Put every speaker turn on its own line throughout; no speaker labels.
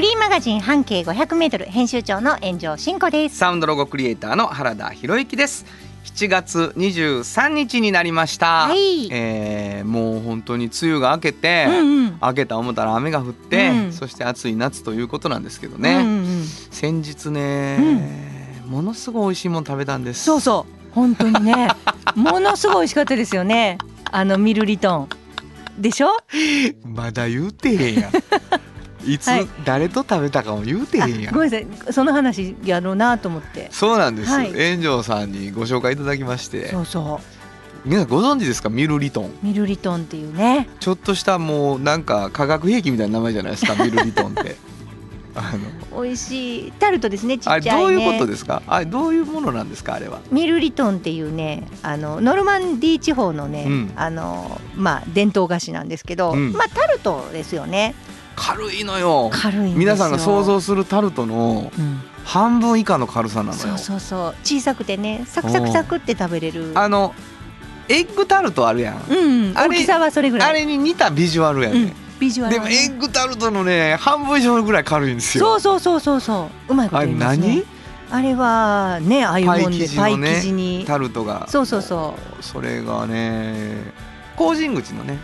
フリーマガジン半径500メートル編集長の炎上真子です。
サウンドロゴクリエイターの原田博之です。7月23日になりました、
はい。
えーもう本当に梅雨が明けて、
うんうん。
明けた思ったら雨が降って、
うん。
そして暑い夏ということなんですけどね、
うんうん、
先日ね、ものすごい美味しいもの食べたんです。
そうそう。本当にね。ものすごい美味しかったですよね。あのミルリトン。でしょ？
まだ言うてへんやんいつ、
はい。
誰と食べたかも言うてへ
あ
んやん。
ごめんなさい。その話やろうなと思って。
そうなんです、
はい。
炎上さんにご紹介いただきまして。
そうそ
皆さんご存知ですか？ミルリトン。
うミルリトンっていうね。
ちょっとしたもうなんか化学兵器みたいな名前じゃないですか？ミルリトンって。あの。
美味しいタルトですねちっちゃいね。
どういうことですか？あれどういうものなんですか？あれは。
ミルリトンっていうねあのノルマンディー地方のね、
うん。
あのまあ伝統菓子なんですけど、
うん。
まあタルトですよね
軽いのよ。
軽い
皆さんが想像するタルトの
うん。
半分以下の軽さなのよ。
そうそうそう。小さくてねサクサクサクって食べれる。
あのエッグタルトあるやん、
うん
あれ
大きさはそれぐらい。
あれに似たビジュアルやね、
うん、ビジュアルは。ね
でもエッグタルトのね半分以上ぐらい軽いんですよ。
そうそうそうそうそう。うまいこと言いますね。
何？
あれはねああいうもんでパイ
生地のね
生地に。
タルトが。
そうそうそ
それがね工人口のね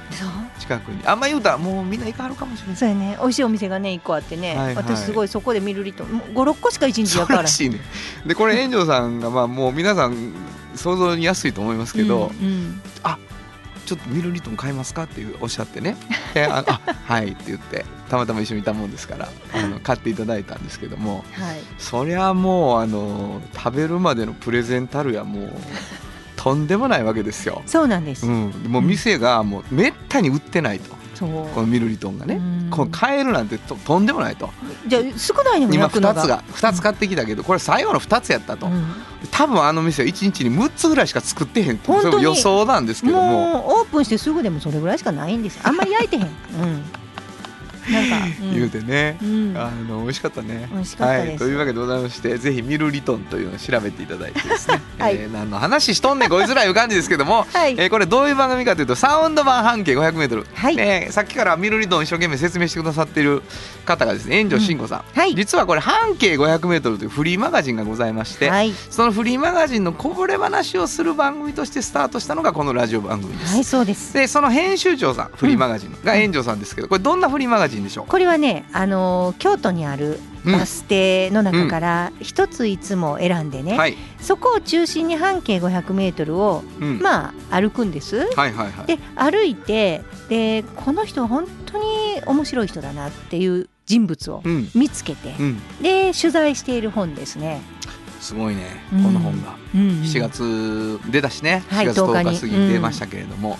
近くに。あんま言うたらもうみんな行かはるかもしれない
そうやね。美味しいお店がね一個あってね、
はいはい。
私すごいそこでミルリトン。56個しか一日やから。
らしいね。でこれ 炎上さんがまあもう皆さん想像に安いと思いますけど、
うんうん。
ちょっとミルリトン買いますかっていうおっしゃってね。でああはいって言ってたまたま一緒にいたもんですからあの買っていただいたんですけども
はい。
そりゃもうあの食べるまでのプレゼンたるやもうとんでもないわけですよ。
そうなんです、
うん、もう店がもうめったに売ってないと。このミルリトンがね。
うん。
こう買えるなんてととんでもないと。
じゃあ少ないのも
今
焼くの
2つが2つ買ってきたけどこれ最後の2つやったと。
うん。
多分あの店は1日に6つぐらいしか作ってへんと。
本当
予想なんですけども。
もうオープンしてすぐでもそれぐらいしかないんです。よあんまり焼いてへん。うん
言うてね、
うん。
あの美味しかったね。
美味しかった
はい、というわけでございましてぜひミルリトンというのを調べていただいてですね、
はい。
えー何の話しとんねんこいつらいう感じですけども、
はい。
えーこれどういう番組かというとサウンド版半径 500m、
はい。
ねさっきからミルリトン一生懸命説明してくださっている方がですね炎上真子さん、
はい。
実はこれ半径 500m というフリーマガジンがございまして、
はい
そのフリーマガジンのこぼれ話をする番組としてスタートしたのがこのラジオ番組です。
はい。そうです
でその編集長さんフリーマガジンの、が炎上さんですけどこれどんなフリーマガジンでしょう？
これはねあのー京都にあるバス停の中から一ついつも選んでね、
はい、
そこを中心に半径500メートルを
うん。
まあ歩くんです。
はいはいはい。
で歩いてでこの人は本当に面白い人だなっていう人物を
うん。
見つけて、
うん。
で取材している本ですね。
すごいね
うん。
この本が、
うんうん。
7月出たしね。
はい
4月10
10
日過ぎに出ましたけれども、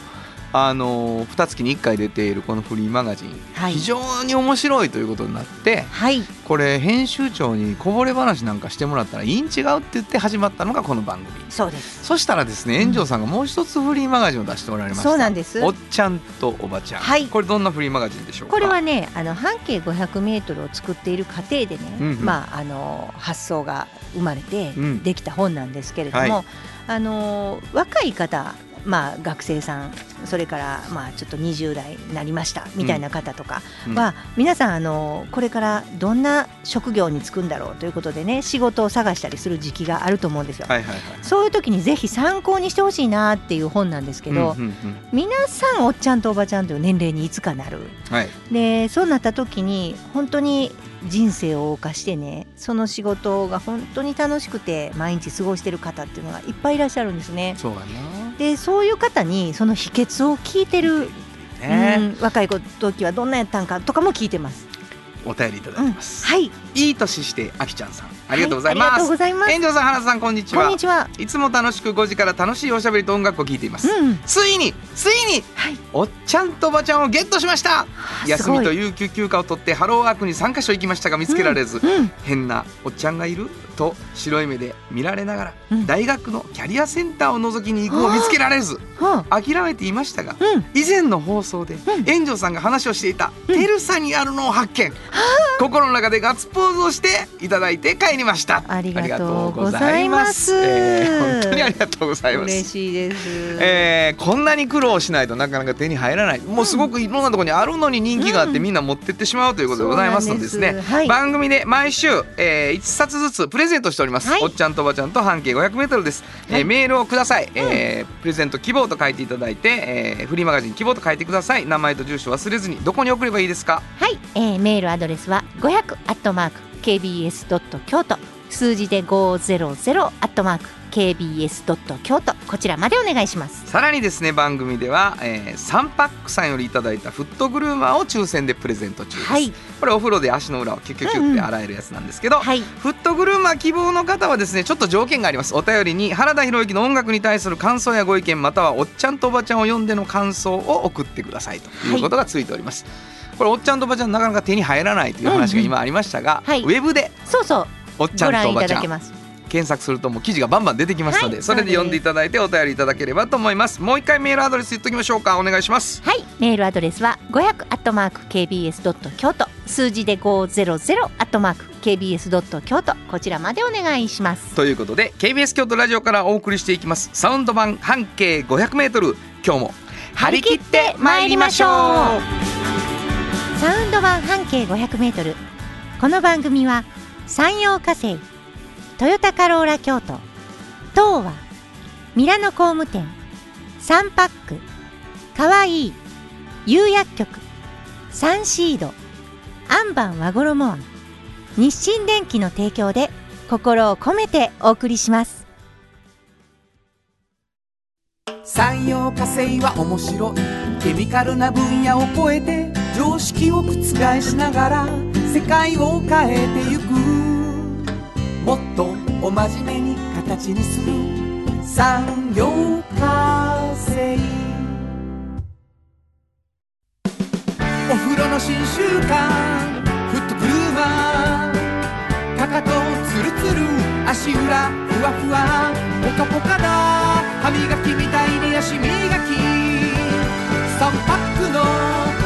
あの2月に1回出ているこのフリーマガジン、
はい。
非常に面白いということになって
はい。
これ編集長にこぼれ話なんかしてもらったらいいん違うって言って始まったのがこの番組。
そうです。
そしたらですね炎上さんがもう一つフリーマガジンを出しておられました
そうなんです。
おっちゃんとおばちゃん、
はい。
これどんなフリーマガジンでしょうか？
これはねあの半径500メートルを作っている過程でね、
うんうん。
まああの発想が生まれて
うん。
できた本なんですけれども、
はい。
あの若い方まあ学生さんそれからまあちょっと20代になりましたみたいな方とかは、皆さんあのこれからどんな職業に就くんだろうということでね仕事を探したりする時期があると思うんですよ。
はいはいはい。
そういう時にぜひ参考にしてほしいなっていう本なんですけど、皆さんおっちゃんとおばちゃんという年齢にいつかなる。
はい。
でそうなった時に本当に人生を謳歌してねその仕事が本当に楽しくて毎日過ごしてる方っていうのがいっぱいいらっしゃるんですね。
そうや
でそういう方にその秘訣を聞いてる、
なね、
うん若い時はどんなやったんかとかも聞いてます。
お便りいただ
うん
きます、
はい。
いい年してあきちゃんさんありがとうございます。
ございます。
炎上さん、原田さん、こんにちは。
こんに。ちは。い
つも楽しく5時から楽しいおしゃべりと音楽を聞いています。
うん。
ついに、ついに、
はい。
おっちゃんとおばちゃんをゲットしました。休みと有給休暇を取ってハローワークに3カ所行きましたが見つけられず、
うん。
変なおっちゃんがいると白い目で見られながら、
うん。
大学のキャリアセンターを覗きに行くも見つけられず
は
諦めていましたが
あうん。
以前の放送で
うん。
炎上さんが話をしていた
うん。
テルサにあるのを発見、心の中でガッツポーズをしていただいて帰りました。
ありがとうございます。
えー本当にありがとうございます。
嬉しいです、
えーこんなに苦労しないとなかなか手に入らない。もうすごくいろんなところにあるのに人気があって、
うん。
みんな持ってってしまうということでございますのでですね。
す。はい。
番組で毎週、え1冊ずつプレゼントしております、
はい。
おっちゃんとおばちゃんと半径 500m です、えー
はい
メールをください、えープレゼント希望と書いていただいて、えーフリーマガジン希望と書いてください。名前と住所忘れずにどこに送ればいいですか？
はい、えーメールアドレスは500アットマーク KBS ドット京都数字で500アットマーク KBS ドット京都こちらまでお願いします。
さらにですね番組では、えーサンパックさんよりいただいたフットグルーマーを抽選でプレゼント中です、
はい。
これお風呂で足の裏をキュッキュッキュッって洗えるやつなんですけど、
はい。
フットグルーマー希望の方はですねちょっと条件があります。お便りに原田博之の音楽に対する感想やご意見またはおっちゃんとおばちゃんを呼んでの感想を送ってくださいということがついております、これおっちゃんとおばちゃんなかなか手に入らないという話が今ありましたが、
うんうん。はい。
ウェブで
そうそう。
おっちゃんとおばちゃん。検索するともう記事がバンバン出てきますので、
はい。
それで読んでいただいてお便りいただければと思います。もう一回メールアドレス言っときましょうか。お願いします。
はい。メールアドレスは500アットマーク KBS ドット京都数字で500アットマーク KBS ドット京都こちらまでお願いします。
ということで KBS 京都ラジオからお送りしていきます。サウンド版半径 500m 今日も張り切って参りましょう
サウンド版半径500メートル。この番組は山陽火星トヨタカローラ京都東和ミラノ工務店サンパックかわいい釉薬局サンシードアンバン和衣庵日清電機の提供で心を込めてお送りします。
産業化成は面白い。ケミカルな分野を超えて常識を覆しながら世界を変えてゆく。もっとお真面目に形にする産業化成。お風呂の新習慣フットグルーマーかかとツルツル足裏ふわふわポカポカだ歯磨きみたいに足磨き。3パックの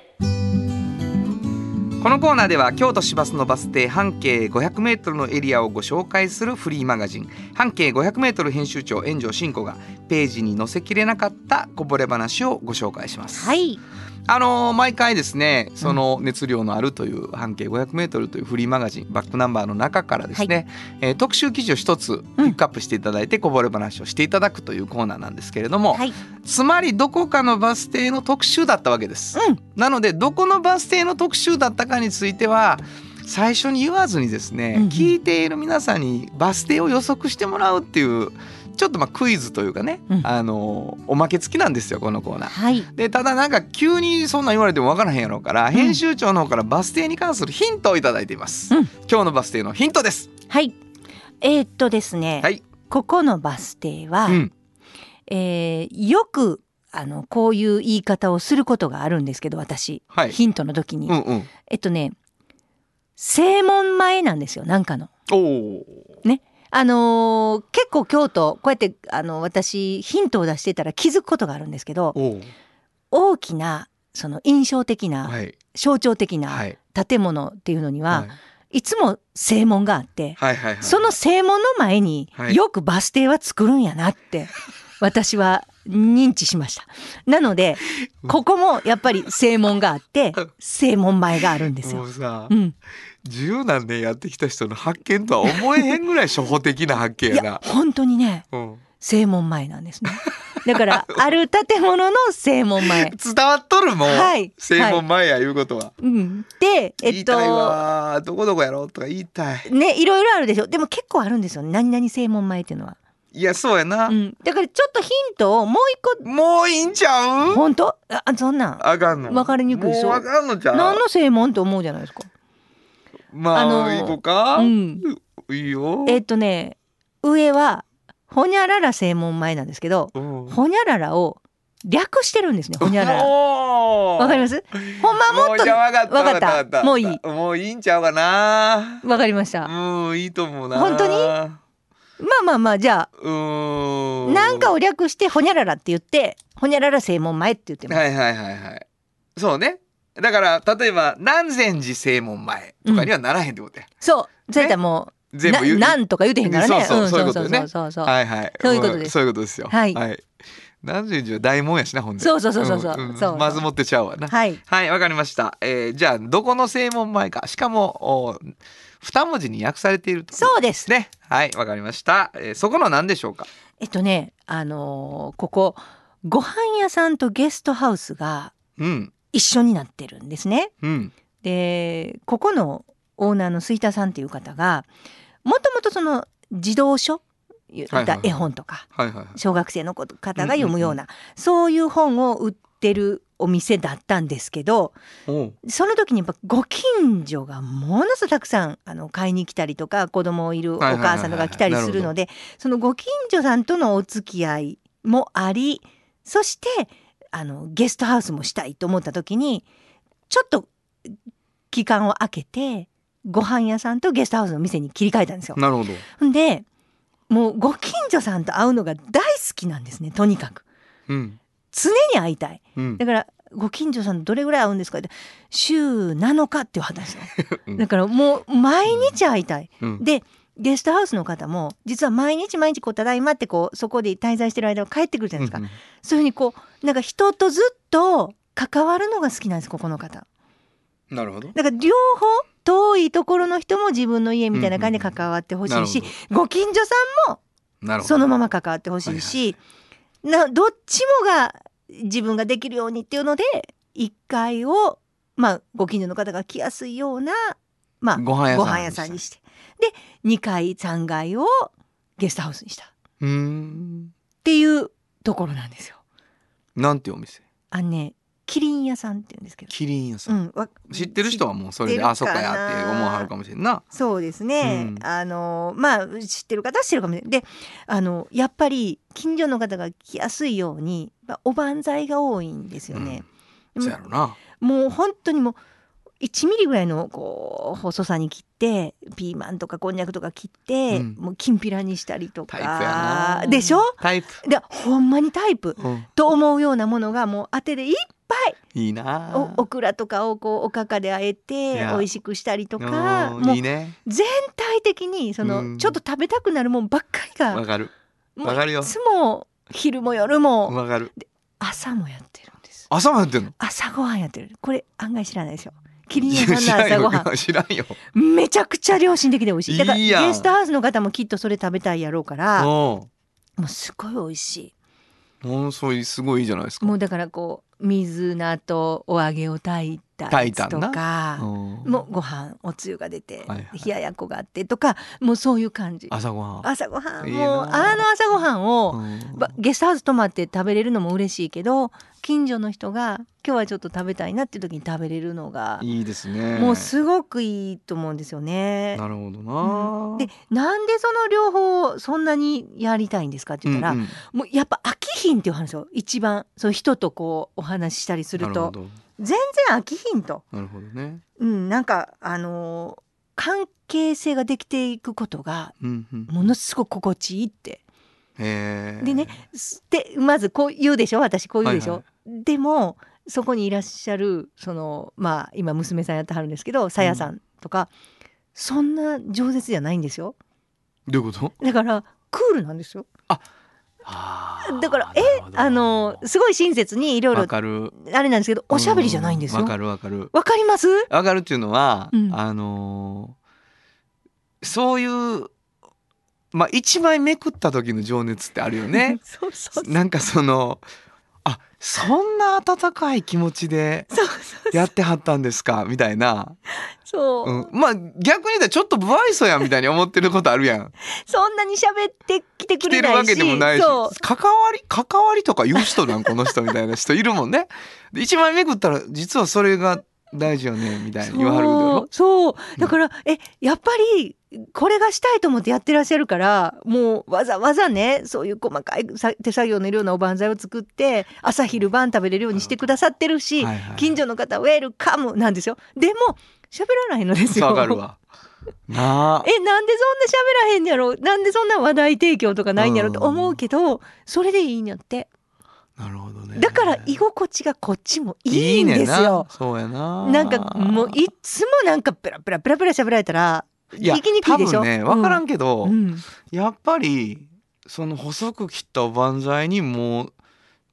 このコーナーでは京都市バスのバス停半径 500m のエリアをご紹介するフリーマガジン半径 500m 編集長炎上真子がページに載せきれなかったこぼれ話をご紹介します。
はい
あのー毎回ですねその熱量のあるという半径 500m というフリーマガジンバックナンバーの中からですね、えー特集記事を一つピックアップしていただいてこぼれ話をしていただくというコーナーなんですけれども、
はい。
つまりどこかのバス停の特集だったわけです。
うん。
なのでどこのバス停の特集だったかについては最初に言わずにですね、
うんうん。
聞いている皆さんにバス停を予測してもらうっていうちょっとまあクイズというかね、
うん。
あのおまけ付きなんですよこのコーナー。
はい。
でただなんか急にそんなん言われても分からへんやろうから、編集長の方からバス停に関するヒントをいただいています、
うん。
今日のバス停のヒントです。
はい。えーっとですね、
はい。
ここのバス停は、
うん。
えーよくあのこういう言い方をすることがあるんですけど私、
はい。
ヒントの時に、
うんうん。
えっとね正門前なんですよなんかの。
おお
あのー結構京都こうやってあの私ヒントを出してたら気づくことがあるんですけど
お
大きなその印象的な、
はい。
象徴的
は
ない。建物っていうのには、
はい。
い、つも正門があって、
はいはいはい。
その正門の前に
はい。
よくバス停は作るんやなって私は認知しました。なので ここもやっぱり正門があって 正門前があるんですよ。
もうさ
うん、
十何年やってきた人の発見とは思えへんぐらい初歩的な発見
い
やな。
や本当にね
うん、
正門前なんですね。だから ある建物の正門前。
伝わっとるもん、
はい。
正門前やいうことは。
うん。でえっと
言いたいわどこどこやろとか言いたい。
ねいろいろあるでしょ。でも結構あるんですよ何々正門前っていうのは、
いやそうやな。
うん、だからちょっとヒントをもう一
もういいんちゃう？
個本当？あそんなん。
あかんの。
わかりにくいそう
もうわかんのちゃう？
何の正門って思うじゃないですか
まあ、
あの
行こうか。
うん。
いいよ。
えっとね上はほにゃらら正門前なんですけど
うん。
ほにゃららを略してるんですねほにゃららわかります？ほんまはもっと
わかった。
わかったもういい。
もういいんちゃうかな。
わかりました。
うんいいと思うな。
本当に？
う
まあまあまあじゃあ
ーん。
なんかを略してほにゃららって言ってほにゃらら正門前って言ってます、
はいはいはいはい。そうねだから例えば南禅寺正門前とかにはならへんってことや、
そう。それともう、
全部言う
ななんとか言うてへんからね。
そうそうそういうことよね。
そうそうそう
はいはい。
そういうことです。
んそういうことですよ。
はい。
南禅寺は大門やしなほんで。
そうそうそうそうそう。
まず持ってちゃうわな。
はい。
はい、わかりました。えーじゃあ、どこの正門前か。しかも、お二文字に訳されていると。
そうです。
ね。はい、わかりました。えーそこの何でしょうか？
えっとねあのーここご飯屋さんとゲストハウスが
うん。
一緒になってるんですね。
うん。
でここのオーナーの吹田さんっていう方がもともとその児童書絵本とか。小学生の子方が読むようなそういう本を売ってるお店だったんですけどその時にやっぱご近所がものすごくたくさんあの買いに来たりとか子供いるお母さんとか来たりするのでそのご近所さんとのお付き合いもありそしてあのゲストハウスもしたいと思った時にちょっと期間を空けてご飯屋さんとゲストハウスの店に切り替えたんですよ。
なるほど。
でもうご近所さんと会うのが大好きなんですねとにかく
うん。
常に会いたい
うん
だ。からご近所さんとどれぐらい会うんですかって週7日っていう話 だからもう毎日会いたい、
うん。
でゲストハウスの方も実は毎日毎日こうただいまってこうそこで滞在してる間は帰ってくるじゃないですか、
うん
そういうふうにこうなんか人とずっと関わるのが好きなんですここの方。
なるほど。
だから両方遠いところの人も自分の家みたいな感じで関わってほしいし、
なる
ご近所さんも
なるほど。
そのまま関わってほしいし、などっちもが自分ができるようにっていうので1階を、まあ、ご近所の方が来やすいような、まあ、
ご飯屋さん
にしてで2階3階をゲストハウスにしたっ
うーん。
ていうところなんですよ。
なんてお店？
あのねキリン屋さんって言うんですけど、
キリン屋さ。
うんん、わ
知ってる人はもうそれで、あ、そっかやって思わはるかもしれんな。
そうですね、
うん
あのまあ知ってる方は知ってるかもしれないであのやっぱり近所の方が来やすいようにまあおばんざいが多いんですよね。
うん。そうやろな。
もう本当にもう1ミリぐらいのこう細さに切ってピーマンとかこんにゃくとか切って、
うん
もうきんぴらにしたりと。かでしょ？
タイプ。
でほんまにタイプ
うん。
と思うようなものがもう当てでいっぱい
いいな。
おオクラとかをこうおかかであえて美味しくしたりとか
うん
も
いういね。
全体的にその、
うん
ちょっと食べたくなるもんばっかりが
わかる。わかるよ
いつも昼も夜も
わかる。
朝もやってるんです
朝もやってんの？
朝ごはんやってるこれ案外知らないですよキリン屋さんの朝ごはん
知らんよ。
めちゃくちゃ良心的で美味しいだからゲストハウスの方もきっとそれ食べたいやろうからも
う
うすごい美味し
ん。うん、そういうすごいいいじゃないですか。
いもうだからこう水菜とお揚げを炊いた
炊いたんな
か
うん
もうご飯おつゆが出て、
はいはい
冷ややっこがあってとかもうそういう感じ
朝ごはん。
朝ごはんもう
な
あの朝ごはんを、
うん
ばゲストハウス泊まって食べれるのも嬉しいけど近所の人が今日はちょっと食べたいなっていう時に食べれるのが、
いいですね。
もうすごくいいと思うんですよね。
なるほどな。
でなんでその両方そんなにやりたいんですかって言ったら、
うんうん
もうやっぱ飽きひんっていう話を一番そういう人とこうお話ししたりすると
なるほど。
全然飽きひんと、
なるほどね。
うん、なんかあのー関係性ができていくことが
うんうん。
ものすごく心地いいって。でねすでまずこう言うでしょ？私こう言うでしょ、
はい
でもそこにいらっしゃるそのまあ今娘さんやってはるんですけどさやさんとか、そんな饒舌じゃないんですよ
どういうこと？
だからクールなんですよ
あー
だからえあのすごい親切にいろいろあれなんですけどおしゃべりじゃないんですよ。
わかるわかる。
わかります？
わかるっていうのは、
うん。
あのーそういうまあ一枚めくった時の情熱ってあるよね。
そうそう
なんかそのあそんな温かい気持ちでやってはったんですか？みたいな、
そう、
うん、まあ逆に言ったらちょっと不愛想やんみたいに思ってることあるやん。
そんなに喋ってきてくれないし。
来てるわけでもないし関わり関わりとか言う人なん？この人みたいな人いるもんね。で一枚めくったら実はそれが大事よねみたいに言わはるだろ？
そう。だから、えやっぱりこれがしたいと思ってやってらっしゃるからもうわざわざねそういう細かいさ手作業のようなおばんざいを作って朝昼晩食べれるようにしてくださってるし、
はいはい
近所の方ウェルカムなんですよ。でも喋らないのですよ。
なあ。
えなんでそんな喋らへんやろ？なんでそんな話題提供とかないんやろ？って思うけどそれでいいんやって
なるほどね
だから居心地がこっちもいいんです
ね
よ
な。そうやな
なんかもういつもなんかペラペラペラペラ喋られたら
いや
聞きにくいでしょ。
多分ね分からんけど、
うんうん
やっぱりその細く切ったおばんざいにもう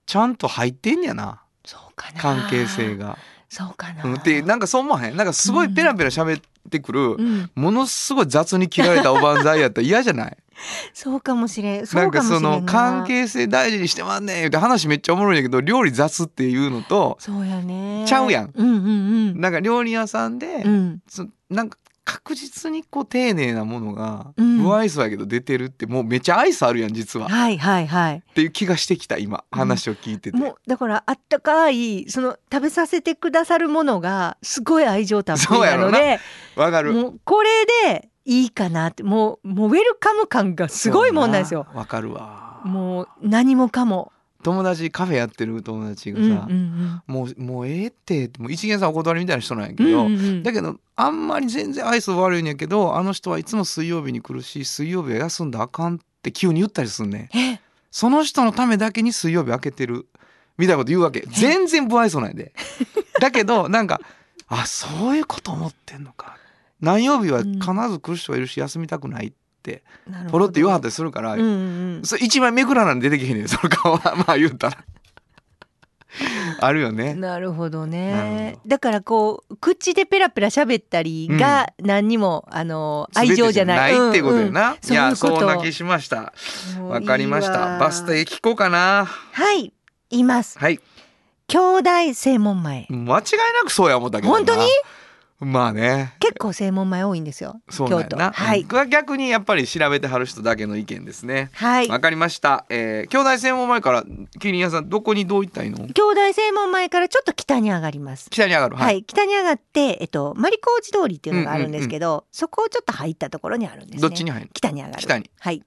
ちゃんと入ってんやな
そうかな。
関係性。が。
そうかな。
うん、でなんかそう思わへんなんかすごいペラペラ喋ってくる、
うん、
ものすごい雑に切られたおばんざいやったら嫌じゃない
そうかもしれん。そ
なんか
うかもしれんな
その関。係性大事にしてまんねんって話めっちゃおもろいんやけど料理雑っていうのと
そうやね。
ちゃうやん
うんうん
なんか料理屋さんで、
うん。
なんか確実にこう丁寧なものが
うん
不愛想やけど出てるってもうめっちゃ愛想あるやん実はっ
はいはいはい。
ていう気がしてきた今話を聞いてて、
もうだからあったかいその食べさせてくださるものがすごい愛情たっぷりなので、
わかる
もうこれでいいかなってもうもうウェルカム感がすごいもんなんですよ。
わかるわ。
もう何もかも。
友達カフェやってる友達が
うん
さ、
うん
もうもうええってもう一元さんお断りみたいな人なんや
うん。
けど、だけどあんまり全然愛想悪いんやけどあの人はいつも水曜日に来るし水曜日は休んだらあかんって急に言ったりすんねその人のためだけに水曜日開けてるみたいなこと言うわけ。全然不愛想なんやで。だけどなんかあそういうこと思ってんのか何曜日は必ず来る人がいるし休みたくないってポロって言わはったりするから、
うんうん。
それ一枚めくらなんで出てけへんねん その顔は。まあ言うたら。あるよ
うん、
ね。
なるほどね。
ほ
だからこう口でペラペラ喋ったりが何にも、あの愛情じゃない
全てってい。うことやな、
うんうん。
いや
そう
な気しました。わ。かりまし
いいわ
た。バス停聞こうかな。
はい。言います。
はい。
兄弟正門前。
間違いなくそうや思ったけどな。
本当に？
まあね。
結構正門前多いんですよ
そうなん
はい。
逆にやっぱり調べてはる人だけの意見ですね。
はい。
わかりました、えー、兄弟専門前からキリン屋さんどこにどう行ったらいいの？
兄弟正門前からちょっと北に上がります。
北に上がる。
はい、北に上がって、えっと、マリコーチ通りっていうのがあるんですけど、そこをちょっと入ったところにあるんですね。
どっちに入る
北に上がる。
北に。
はい。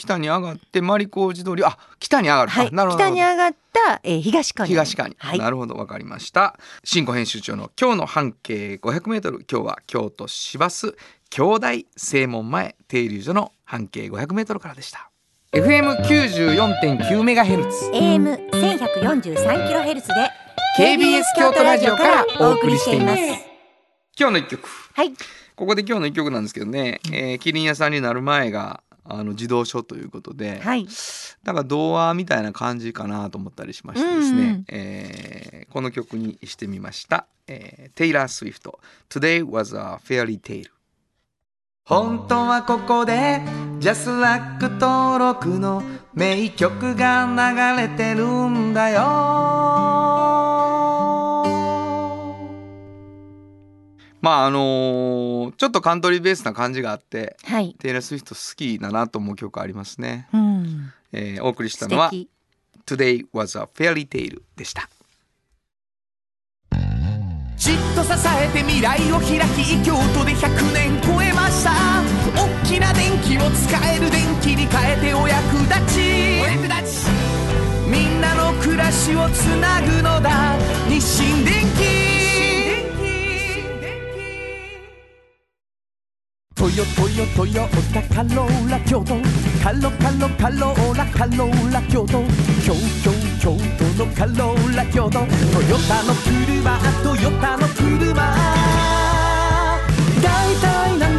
北に上がってマリコージ通りあ北に上がる、
はい。
あなるほど。
北に上がった、えー、東側に。
東側に、
はい。
なるほどわかりました。新庫編集長の今日の半径 500m 今日は京都市バス兄弟正門前停留所の半径 500m からでした。FM94.9 メガヘルツ。
AM 千百四十三キロヘルツで
KBS 京都ラジオからお送りしています。
は
今日の一曲。
い。
ここで今日の一曲なんですけどね、えー、キリン屋さんになる前があの児童書ということで、
はい。
なんか童話みたいな感じかなと思ったりしましてですね、
うんうん。
えーこの曲にしてみました、えー、テイラー・スウィフト「Today was a fairy tale」本当はここで JASRAC 登録の名曲が流れてるんだよまああのーちょっとカントリーベースな感じがあって
はい。
テイラー・スウィフト好きだなと思う曲ありますね、
うん。
えーお送りした
素
のは
敵。
Today was a fairy tale でした。
じっと支えて未来を開き京都で100年超えました。大きな電気を使える電気に変えてお役立ち。お役立ち。みんなの暮らしをつなぐのだ。日清電気トヨトヨトヨタカローラ京都。カロカロカローラカローラ京都。京京京都のカローラ京都。トヨタの車トヨタの車。大体何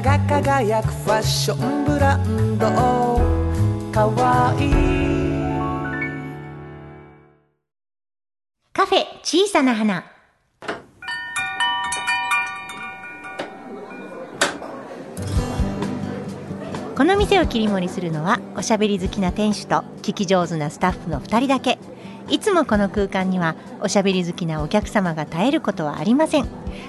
が輝くファッションブランド。かわいい。
カフェ小さな花。この店を切り盛りするのはおしゃべり好きな店主と聞き上手なスタッフの2人だけ。いつもこの空間にはおしゃべり好きなお客様が絶えることはありません。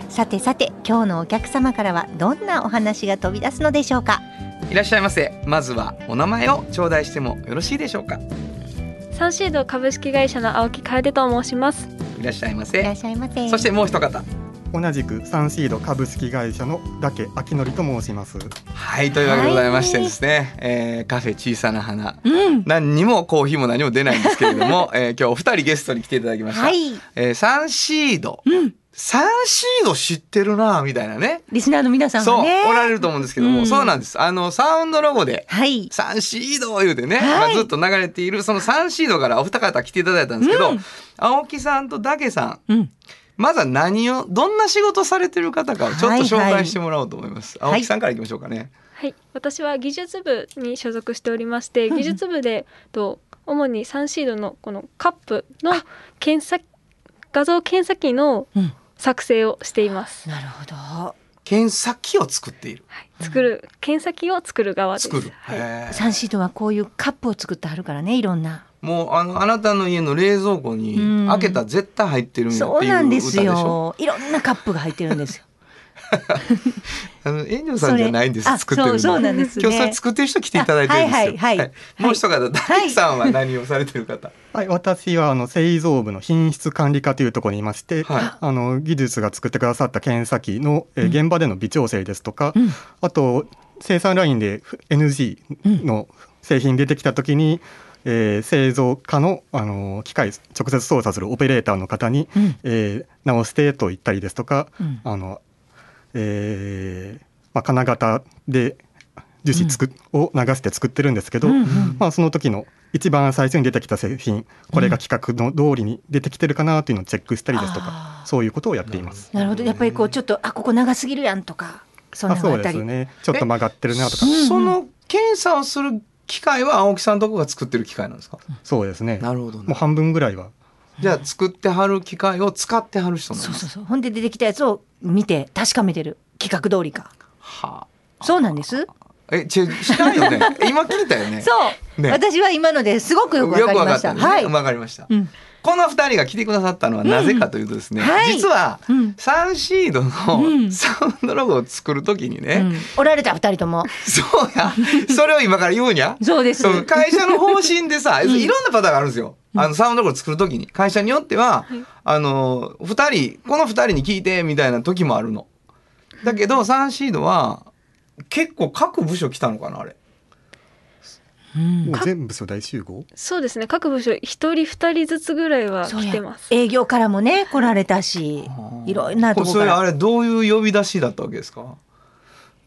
さてさて今日のお客様からはどんなお話が飛び出すのでしょうか？
いらっしゃいませ。まずはお名前を頂戴してもよろしいでしょうか？
サンシード株式会社の青木楓と申します。
いらっしゃいま
いらっ
せ
しゃいませ。
そしてもう一方
同じくサンシード株式会社のだけ明則と申します。
はいというわけでございましてですね、えーカフェ小さな花。
うん。
何にもコーヒーも何も出ないんですけれども、えー今日お二人ゲストに来ていただきました、
はい。
えーサンシード、サンシード知ってるなみたいなね。
リスナーの皆さん
そう
はね
おられると思うんですけども、
うん。
そうなんです。あのサウンドロゴで
はい。
サンシード言うてね、
はい。
まあ、ずっと流れているそのサンシードからお二方来ていただいたんですけど、
うん。
青木さんとダケさん。
うん
まずは何をどんな仕事されてる方かをちょっと紹
はいはい
介してもらおうと思います、
はい。
青木さんからいきましょうかね。
はい、私は技術部に所属しておりまして、技術部でと主にサンシードのこのカップの検索画像検査機の
うん。
作成をしています。
なるほど。
検査機を作っている。
はい、作る検査機を作る側です。
作る、
はい、
サンシードはこういうカップを作ってはるからねいろんな
もうあのあなたの家の冷蔵庫に
うん。
開けたら絶対入ってるんやっていう
そう
歌
なんで
でしょ？
すよいろんなカップが入ってるんですよ。
あの炎上さんじゃないんです。作ってるの
あそうそうなんですね。
今日それ作ってる人来ていただいてるんですよ。
あはいはい。はい。
もう一方ダケさんは何をされてる方、
はい、私はあの製造部の品質管理課というところにいまして、
はい。
あの技術が作ってくださった検査機の、えー
うん。
現場での微調整ですとか、
うん。
あと生産ラインで NG の製品出てきた時に、えー製造家の、あの機械直接操作するオペレーターの方に、
うん。
えー直してと言ったりですとか、
うん。
あのえーまあ、金型で樹脂つく、を流して作ってるんですけど、
うんうん。
まあ、その時の一番最初に出てきた製品これが規格の通りに出てきてるかなというのをチェックしたりですと
あ
か
ー。
そういうことをやっています。
なるほど。やっぱりこうちょっとあここ長すぎるやんとかそ
あそうですね。ちょっと曲がってるなとか。
うん。
その検査をする機械は青木さんとこが作ってる機械なんですか、
そうですね。
なるほど
もう半分ぐらいは。
じゃあ作ってはる機械を使ってはる人なんです
そうそうそう。ほんで出てきたやつを見て確かめてる。企画通りか。
は
そうなんです。
あえち知らんよね。今聞いたよね。
そう、
ね。
私は今のですごくよくわかりました。
よくわかったね。
はい、
わかりました、
うん
この二人が来てくださったのはなぜかというとですね、
うんはい。
実は
うん。
サンシード
うん。
のサウンドロゴを作るときにね、
うん。おられた二人とも。
そうや。それを今から言うんや。
そうです。
会社の方針でさ、
ん。
いろんなパターンがあるんですよ。あのサウンドロゴ作るときに。会社によっては、あの二人この二人に聞いてみたいな時もあるの。だけどサンシードは結構各部署来たのかなあれ。
もう全部所大集合？
そうですね。各部署一人二人ずつぐらいは来てます。
営業からもね来られたしいろんなとこ
それあ
から
れどういう呼び出しだったわけですか？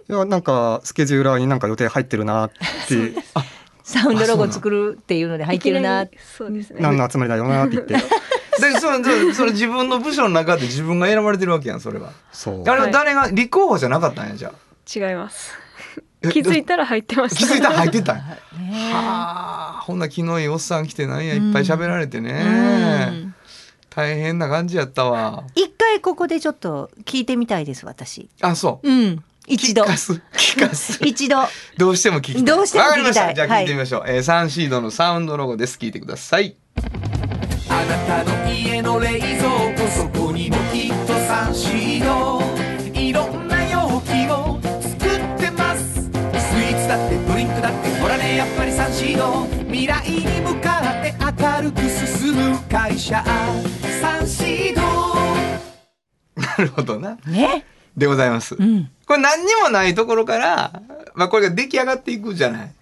いやなんかスケジューラーになんか予定入ってるなって
サウンドロゴ作るっていうので入ってるな
そうですね。
何の集まりだよなって言って
でそれそれそれ自分の部署の中で自分が選ばれてるわけやんそれは。
そう
あれは誰が立候補じゃなかったんやじゃあ？
違います。
え
気づいたら入ってました。
気づいたら入ってたんや。
ね
はあほんな気のいいおっさん来てなんやいっぱい喋られてね、
うん。
大変な感じやったわ。
一回ここでちょっと聞いてみたいです私。
あそう。
うん。一度。
聞かす。聞かす。
一度。
どうしても聞きたい。
どうしても聞きたい。
わかりました。じゃあ
はい
聞いてみましょう、えーサンシードのサウンドロゴです。聞いてください。
あなたの家の冷蔵庫そこにもきっとサンシードぱりサンシード未来に向かって明るく進む会社。サンシード
なるほどな。
ね。
でございます、
うん。
これ何にもないところから、まあ、これが出来上がっていくじゃない、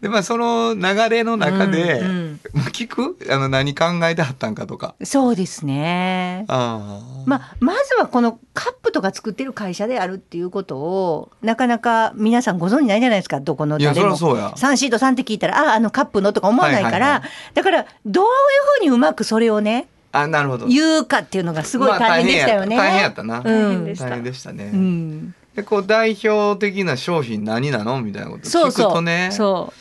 でまあその流れの中で、
うんうん。
聞く？あの何考えてはったんかとか。
そうですね。
ああ。
まあ、まずはこのカップとか作ってる会社であるっていうことをなかなか皆さんご存じないじゃないですか。どこの
いやそ
誰も
りゃそうや。
サンシードさんって聞いたらああのカップのとか思わないから、
はいはいは
だからどういうふうにうまくそれをね
あなるほど。
言うかっていうのがすごい
まあ
大変でした。よね。
大変やった大変やったな、
うん。
大変でした。
ね、
うん、
でこう代表的な商品何なの？みたいなこと聞く
そうそう。
とね
そ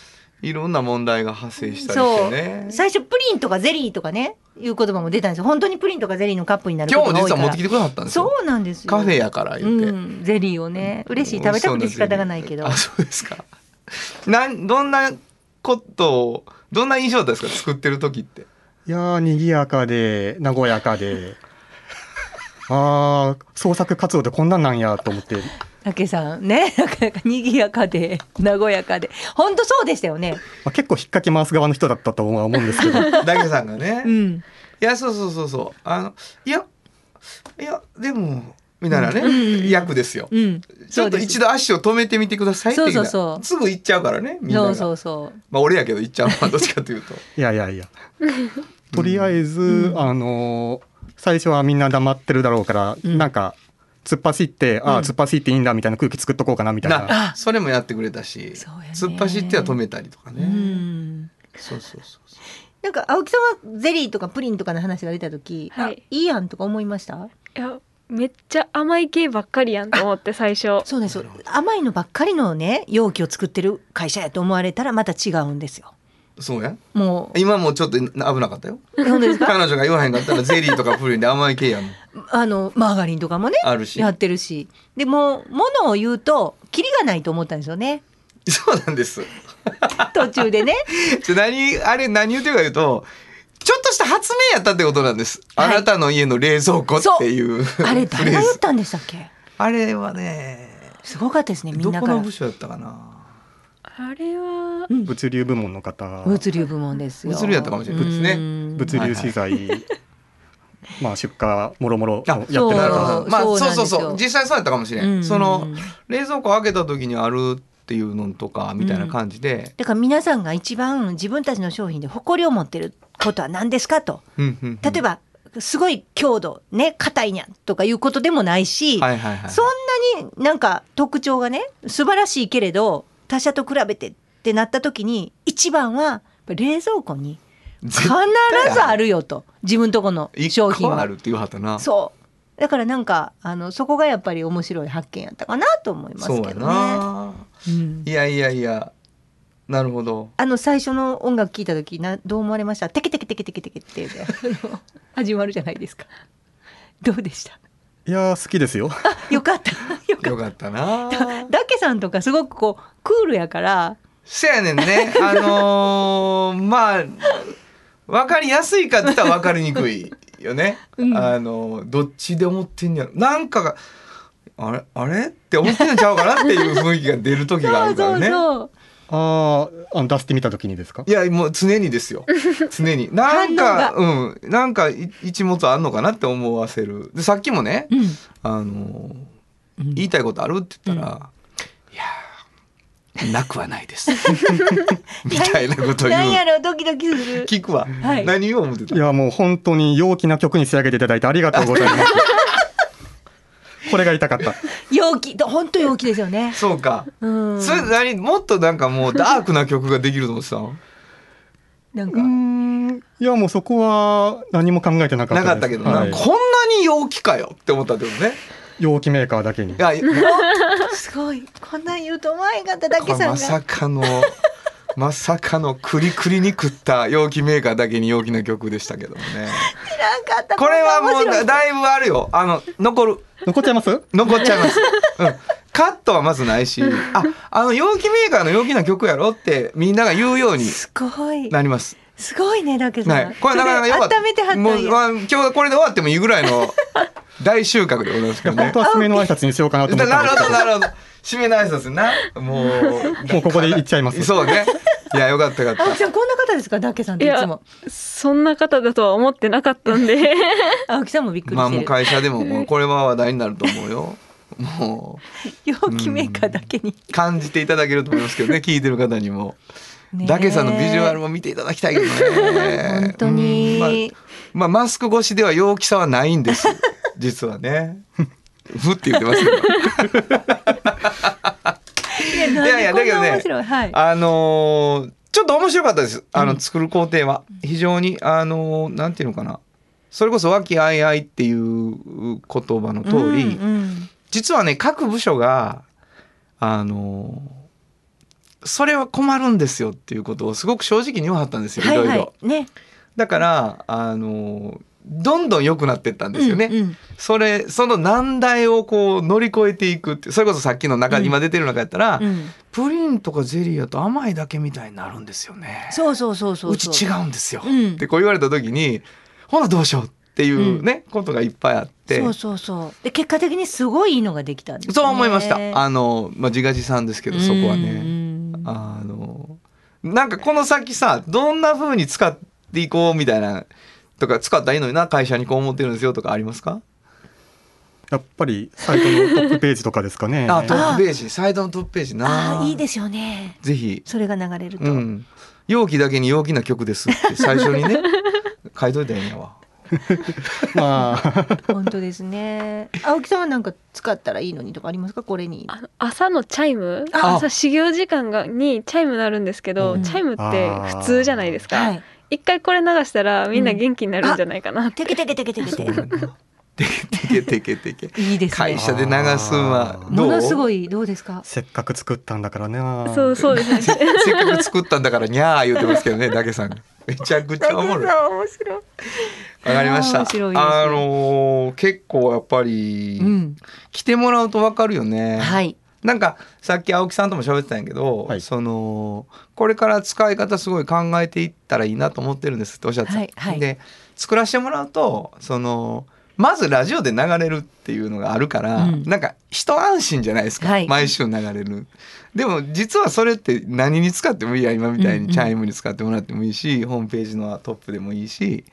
いろんな問題が発生したりして
う。
ね
最初プリンとかゼリーとかねいう言葉も出たんですよ。本当にプリンとかゼリーのカップになる
今
ことが多いから。
日も実は持ってきてくださったんですよ。
そうなんですよ。
カフェやから言って、
うん、ゼリーをね嬉しい。食べたくて仕方がないけど。
あそうですか。なんどんなことをどんな印象だったんですか？作ってる時って。
いやー賑やかで和やかで。あー創作活動ってこんなんなんやと思って
竹さんね。なかなか賑やかで和やかで。本当そうでしたよね。
まあ、結構引っ掛け回す側の人だったとは思うんですけど。
だけさんがね、い
うん、
やそうそうそうそう。あのいやいやでもみたいなね、
うん
役ですよ、
うん、
ちょっと一度足を止めてみてくださいって
そうそうそう。
すぐ行っちゃうからねみんなが。
そうそう。そう
まあ俺やけど行っちゃうのは どっちかというと。
いやいやいや。とりあえず、あのー最初はみんな黙ってるだろうから、
うん。
なんか突っ走って、あ
うん。
あ突っ走っていいんだみたいな空気作っとこうかなみたいな。
なそれもやってくれたし、突っ走っては止めたりとかね、
うん。
そうそうそうそう。
なんか青木さんはゼリーとかプリンとかの話が出た時、
はい。
あいいやんとか思いました？
いやめっちゃ甘い系ばっかりやんと思って最初。
そうです。甘いのばっかりのね容器を作ってる会社やと思われたらまた違うんですよ
そうや？
も
今もちょっと危なかったよ。彼女が言わへんかったらゼリーとかプリンで甘い系やもん。
あのマーガリンとかもね
あるし。
やってるし。でも物を言うとキリがないと思ったんですよね。
そうなんです。
途中でね。
何あれ何言ってるか言うとちょっとした発明やったってことなんです、
はい。
あなたの家の冷蔵庫っていう
あれ誰が言ったんでしたっけ？
あれはね
すごかったですねみ
ど
んなから。
この部署やったかな？
あれは
うん。
物流部門の方。
物流部門ですよ。
物流やったかもしれない。ですね。
うん
物流資材、まあ出荷もろもろ
あ
やってる
そう
なるほ
方
どまあ
そう
そうそう。実際そうやったかもしれん、
うん。
その冷蔵庫開けた時にあるっていうのとかみたいな感じで、
だから皆さんが一番自分たちの商品で誇りを持ってることは何ですかと。
うんうんうん。
例えばすごい強度ね硬いにゃんとかいうことでもないし、
はいはいはい。
そんなになんか特徴がね素晴らしいけれど他社と比べてってなった時に一番は冷蔵庫に必ずあるよと。自分とこの
一
商品は。
個あるって言わはったな。
そう。だからなんかあのそこがやっぱり面白い発見やったかなと思いますけどね。
な。
うん。
いやいやいや。なるほど。
あの最初の音楽聞いた時などう思われました？テケテケテケテケテケって。始まるじゃないですか。どうでした？
いやー好きですよ。
よかった。よかっ
よかったな。
たダッケさんとかすごくこうクールやから。
せやねんね。あのーまあ分かりやすいかって言ったら分かりにくいよね、
うん。
あのどっちで思ってんやろ。なんかがあれあれ？って思ってんのちゃうかなっていう雰囲気が出る時があるからね。
そう
あーあの出してみた時にですか？
いやもう常にですよ。常に。なんかうん。なんかい一物あんのかなって思わせる。でさっきもね
そう、うん。
あの
うん。
言いたいことあるって言ったら、いやーなくはないです。みたいなこと言
なんや
う
ろドキドキする。
聞くわ、
はい。
何を思ってた？
いやもう本当に陽気な曲に仕上げていただいてありがとうございますこれが言いたかった。
陽気。本当陽気ですよね。
そうか、
うん。
それ何もっとなんかもうダークな曲ができると思ってたの？
なんか。
うーん。いやもうそこは何も考えてなかった
なかったけど、
はい。
なこんなに陽気かよって思ったってことね。
陽気メーカーだけに。
いや
すごい。こんなん言うと思わへんかっただけさんが。
まさかのまさかのクリクリに食った陽気メーカーだけに陽気な曲でしたけどもね。
知らんかった。
これはもうだいぶあるよ。あの残る。
残っちゃいます？
残っちゃいます、うん、カットはまずないしああの陽気メーカーの陽気な曲やろってみんなが言うように
すごい。
なります。
すごいねだけさん、
はい、これなかなかよかった
めてはったんや。
もう、まあ、今日これで終わってもいいぐらいの大収穫でございますけどね。
本当は締めの挨拶にしようかなと思
だなる
ったんですけど。
ほどなるほど締めの挨拶な。もう
もうここで言っちゃいます
そうね。いやよかったよかっ
青木さんこんな方ですかだけさんっていつも。
そんな方だとは思ってなかったんで。
青木さんもびっくりしてる、
たまあもう会社でももうこれは話題になると思うよ。も
陽気メーカーだけに。
う感じていただけると思いますけどね聞いてる方にも。
ね
だけさんのビジュアルも見ていただきたいけどね。
本当に、
まあ、マスク越しでは陽気さはないんです実はね。ふって言ってますけど
いや
いやだけどね
はい。
あのーちょっと面白かったです。あの、
うん
作る工程は。非常にあのーなんていうのかな。それこそ和気あいあいっていう言葉の通り、
うんうん。
実はね各部署があのそれは困るんですよっていうことをすごく正直に言わはったんですよ、
はいい。
ろいろ。
はいね。
だからあのどんどん良くなっていったんですよね。
うんうん
それその難題をこう乗り越えていくってそれこそさっきの中、
うん
今出てる中やったら、
うん
プリンとかゼリーやと甘いだけみたいになるんですよね。
そうそうそうそう
うち違うんですよ、
うん
ってこう言われた時にほなどうしようっていうね、ことがいっぱいあって。
そうそうそうで結果的にすごいいいのができたんですね
そう思いました。あの、まあ、自画自賛ですけど、そこは
うん
ね。
うん
あの、なんかこの先さ、どんな風に使っていこうみたいな、とか、使ったらいいのにな、会社にこう思ってるんですよとかありますか？
やっぱりサイトのトップページとかですかね。
あ、トップページ、サイトのトップページ。な。
あ。あいいですよね。
ぜひ。
それが流れると、
うん。陽気だけに陽気な曲ですって最初にね、書いといたらいいんやわ。
まあ。
本当ですね。青木さんはなんか使ったらいいのにとかありますか？これに。
あの朝のチャイム？
あ。
朝始業時間がにチャイム鳴るんですけど、
うん。
チャイムって普通じゃないですか、
はい
一回これ流したらみんな元気になるんじゃないかなって、
テケテケテケテケテケ。
てけてけてけてけ。
いいですね。
会社で流すんは
ものすごいどうですか？
せっかく作ったんだからね。
そうそうですね。
せっかく作ったんだからにゃー言ってますけどね、だけさん。が。めちゃくちゃおもろい。
面白い。
わかりました。
あ
のー結構やっぱり、
うん。
来てもらうとわかるよね。
はい
なんかさっき青木さんとも喋ってたんやけど、
はい。
そのこれから使い方すごい考えていったらいいなと思ってるんですっておっしゃってた、
はいはい。
で作らせてもらうとそのまずラジオで流れるっていうのがあるから、
うん。
なんか一安心じゃないですか、
はい。
毎週流れる。でも実はそれって何に使ってもいいや今みたい
うんうん。
にチャイムに使ってもらってもいいし、ホームページのトップでもいいし。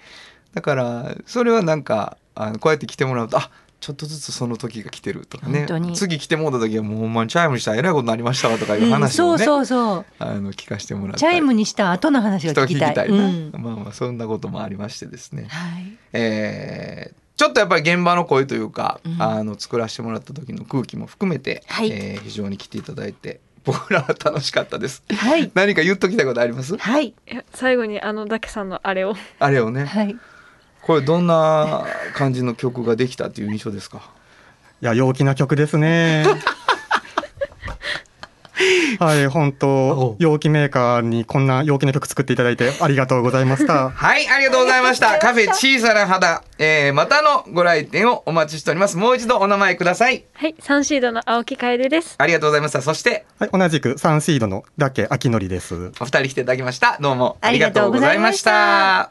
だからそれはなんかあのこうやって来てもらうとあちょっとずつその時が来てるとかね。
本当に。
次来てもらった時はもうほんまにチャイムにしたらえらいことになりましたわとかいう
うん
話をね、
そうそうそう。
あの聞かせてもらって。
チャイムにした後の話を聞きたい。
聞きたいな、
うん。
まあまあそんなこともありましてですね、
はい。
えーちょっとやっぱり現場の声というか、
うん。
あの作らせてもらった時の空気も含めて、
はい。
えー非常に来ていただいて僕らは楽しかったです。
はい。
何か言っときたいことあります？
はい。
最後にあのだけさんのあれを。
あれをね。
はい
これどんな感じの曲ができたっていう印象ですか？
いや陽気な曲ですね。はい本
お
当陽気メーカーにこんな陽気な曲作っていただいてありがとうございました。
はい、ありがとうございました。カフェ小さな肌、えー、またのご来店をお待ちしております。もう一度お名前ください。
はいサンシードの青木楓です
ありがとうございました。そして、
はい同じくサンシードのだけ秋のりです。
お二人来ていただきました。どうもありが
とう
ございま
し
た。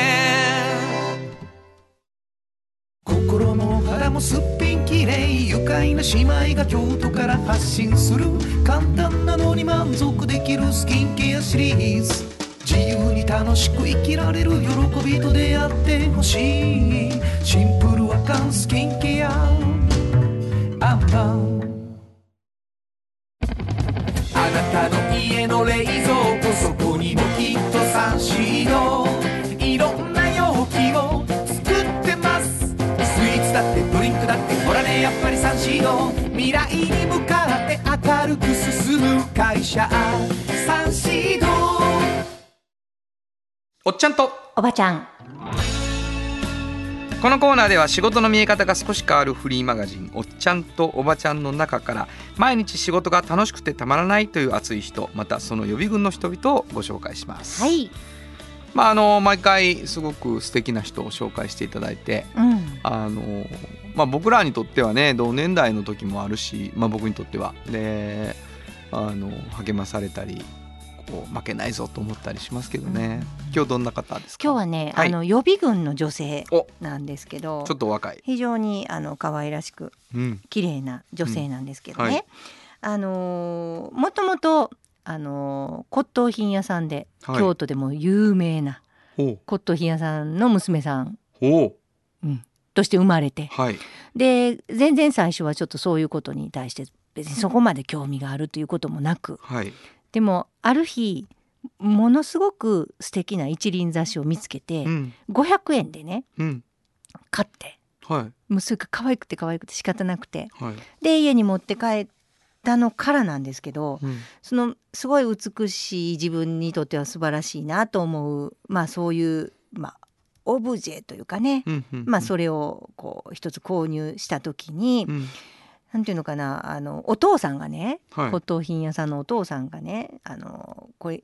心も肌もすっぴんきれい愉快な姉妹が京都から発信する簡単なのに満足できるスキンケアシリーズ。自由に楽しく生きられる喜びと出会ってほしい。シンプルアカンスキンケア。アンパンあなたの家の冷蔵庫そこにもきっとサンシード。明るく進む会社サンシード
おっちゃんと
おばちゃん。
このコーナーでは仕事の見え方が少し変わるフリーマガジン「おっちゃんとおばちゃん」の中から毎日仕事が楽しくてたまらないという熱い人またその予備軍の人々をご紹介します。
はい。
まああの毎回すごく素敵な人を紹介していただいて
うん。
あの、まあ、僕らにとってはね同年代の時もあるし、まあ、僕にとっては。であの励まされたりこう負けないぞと思ったりしますけどね。今日どんな方ですか？
今日はね、
はい。
あの予備軍の女性
お。
なんですけど
ちょっと若い。
非常にあの可愛らしく
うん。
綺麗な女性なんですけどね、
うん。はい。
あのーもともとあのー骨董品屋さんで、
はい。
京都でも有名な骨董品屋さんの娘さんとして生まれて。
はい。
で全然最初はちょっとそういうことに対して別にそこまで興味があるということもなく。
はい。
でもある日ものすごく素敵な一輪挿しを見つけて、
うん。
500円でね
うん。
買って。
はい。
もうそれが可愛くて可愛くて仕方なくて。
はい。
で家に持って帰ったのからなんですけど
うん。
そのすごい美しい自分にとっては素晴らしいなと思うまあそういうまあオブジェというかね、
うんうん
まあそれをこう一つ購入した時に、
うん
なんていうのかなあのお父さんがね、
はい
骨董品屋さんのお父さんがねあのこれ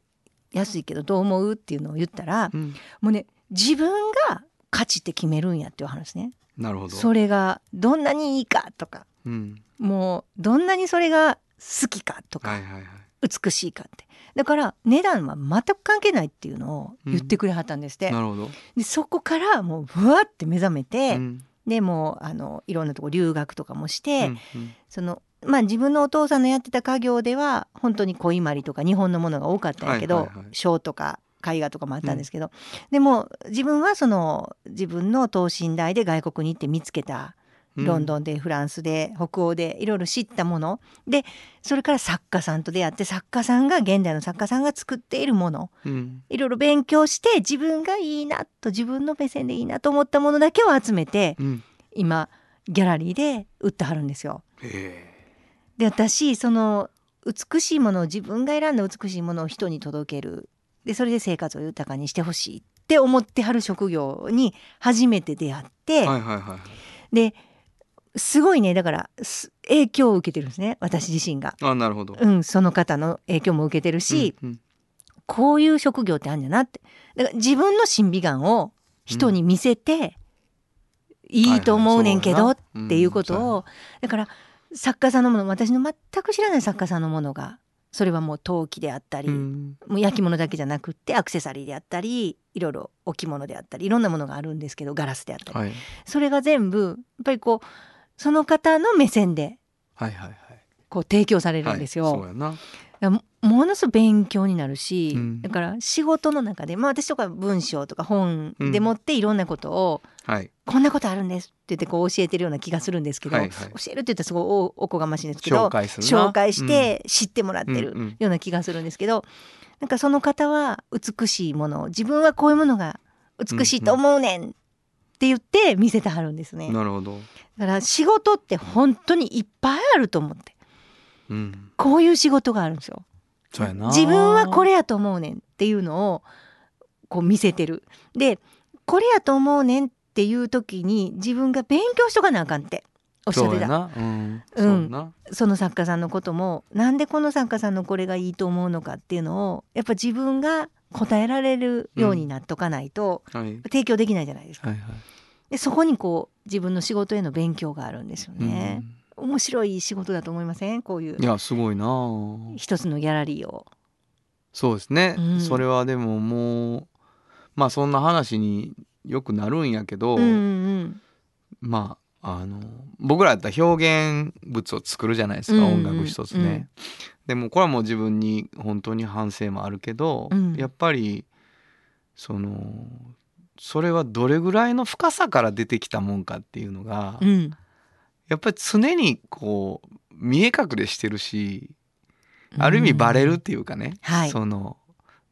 安いけどどう思うっていうのを言ったら、
うん
もうね自分が価値って決めるんやっていう話ね。
なるほど。
それがどんなにいいかとか
うん
もうどんなにそれが好きかとか、
はいはいはい。
美しいかって。だから値段は全く関係ないっていうのを言ってくれはったんですって、
なるほど。
でそこからもうふわって目覚めて、
うん。
でもうあのいろんなとこ留学とかもして、
うんうん。
そのまあ自分のお父さんのやってた家業では本当に小伊万里とか日本のものが多かったんやけど
はいはいはい。
書、とか絵画とかもあったんですけど、でも自分はその自分の等身大で外国に行って見つけたロンドンでフランスで北欧でいろいろ知ったもの。でそれから作家さんと出会って作家さんが現代の作家さんが作っているもの。
うん。
いろいろ勉強して自分がいいなと自分の目線でいいなと思ったものだけを集めて
うん。
今ギャラリーで売ってはるんですよ。
へ
で私その美しいものを自分が選んだ美しいものを人に届ける。でそれで生活を豊かにしてほしいって思ってはる職業に初めて出会って、
えはいはいはい。
ですごいね。だからす影響を受けてるんですね。私自身が。
あなるほど。
うん、その方の影響も受けてるし、
うん
こういう職業ってあるんだなって。だから自分の審美眼を人に見せて、いいと思うねんけどっていうこと
うん
を、だから作家さんのもの私の全く知らない作家さんのものがそれはもう陶器であったり、
うん。
もう焼き物だけじゃなくってアクセサリーであったりいろいろ置物であったりいろんなものがあるんですけどガラスであったり、
はい。
それが全部やっぱりこうその方の目線で
はいはいはい。
こう提供されるんですよ。
はいそうやな。
ものすごく勉強になるし、
うん
だから仕事の中で、まあ、私とか文章とか本でもっていろんなことを、
はい。
こんなことあるんですって言ってこう教えてるような気がするんですけど、
はいはい
教えるって言ったらすごいおおこがましいんですけど
紹介するな。
紹介して知ってもらってる
うんうん
ような気がするんですけど、なんかその方は美しいものを自分はこういうものが美しいと思うねんって言って見せてはるんですね。
うん。なるほど。
だから仕事って本当にいっぱいあると思って
うん。
こういう仕事があるんですよ。
そうやな。
自分はこれやと思うねんっていうのをこう見せてる。でこれやと思うねんっていう時に自分が勉強しとかなあかんっておっしゃってた。
そうやな。うん。
うん。
そ
の作家さんのこともなんでこの作家さんのこれがいいと思うのかっていうのをやっぱ自分が答えられるようになっとかないと
はい。
提供できないじゃないですか。
はいはい。
でそこにこう自分の仕事への勉強があるんですよね。面白い仕事だと思いません？こういう
うんいやすごいな。
一つのギャラリーを。
そうですね、
うん
それはでももうまあそんな話によくなるんやけど、
うんうん
まああの僕らやったら表現物を作るじゃないですか、
うんうん
音楽一つね。
うん
でもこれはもう自分に本当に反省もあるけど、
うん。
やっぱりそのそれはどれぐらいの深さから出てきたもんかっていうのが、
うん。うん
やっぱり常にこう見え隠れしてるしある意味バレるっていうかね、
はい。
その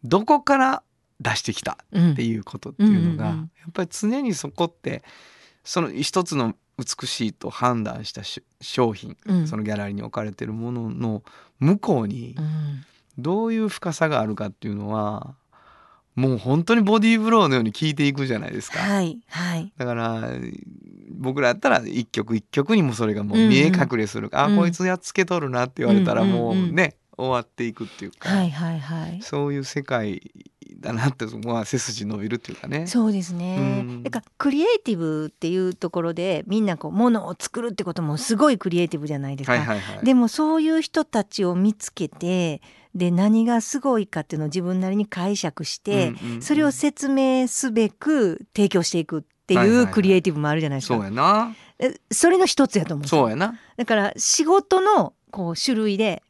どこから出してきた
うん
っていうことっていうのが、
うんうん。うん。
やっぱり常にそこってその一つの美しいと判断したし商品、
うん。
そのギャラリーに置かれてるものの向こうに
うん。
どういう深さがあるかっていうのはもう本当にボディーブローのように聞いていくじゃないですか。
はいはい。
だから僕らやったら一曲一曲にもそれがもう見え隠れする、あ
うん。
こいつやっつけとるなって言われたら
うん
もう
うんうん。
ね、終わっていくっていうか、
はいはいはい。
そういう世界だなってまあ背筋伸びるっていうかね。
そうですね。
うん。
だからクリエイティブっていうところでみんなこうものを作るってこともすごいクリエイティブじゃないですか、
はいはいはい。
でもそういう人たちを見つけてで何がすごいかっていうのを自分なりに解釈して、
うんうんうん。
それを説明すべく提供していくって
はいはいはい。
いうクリエイティブもあるじゃないですか。
そうやな。
えそれの一つやと思う
そうやな。
だから仕事のこう種類でん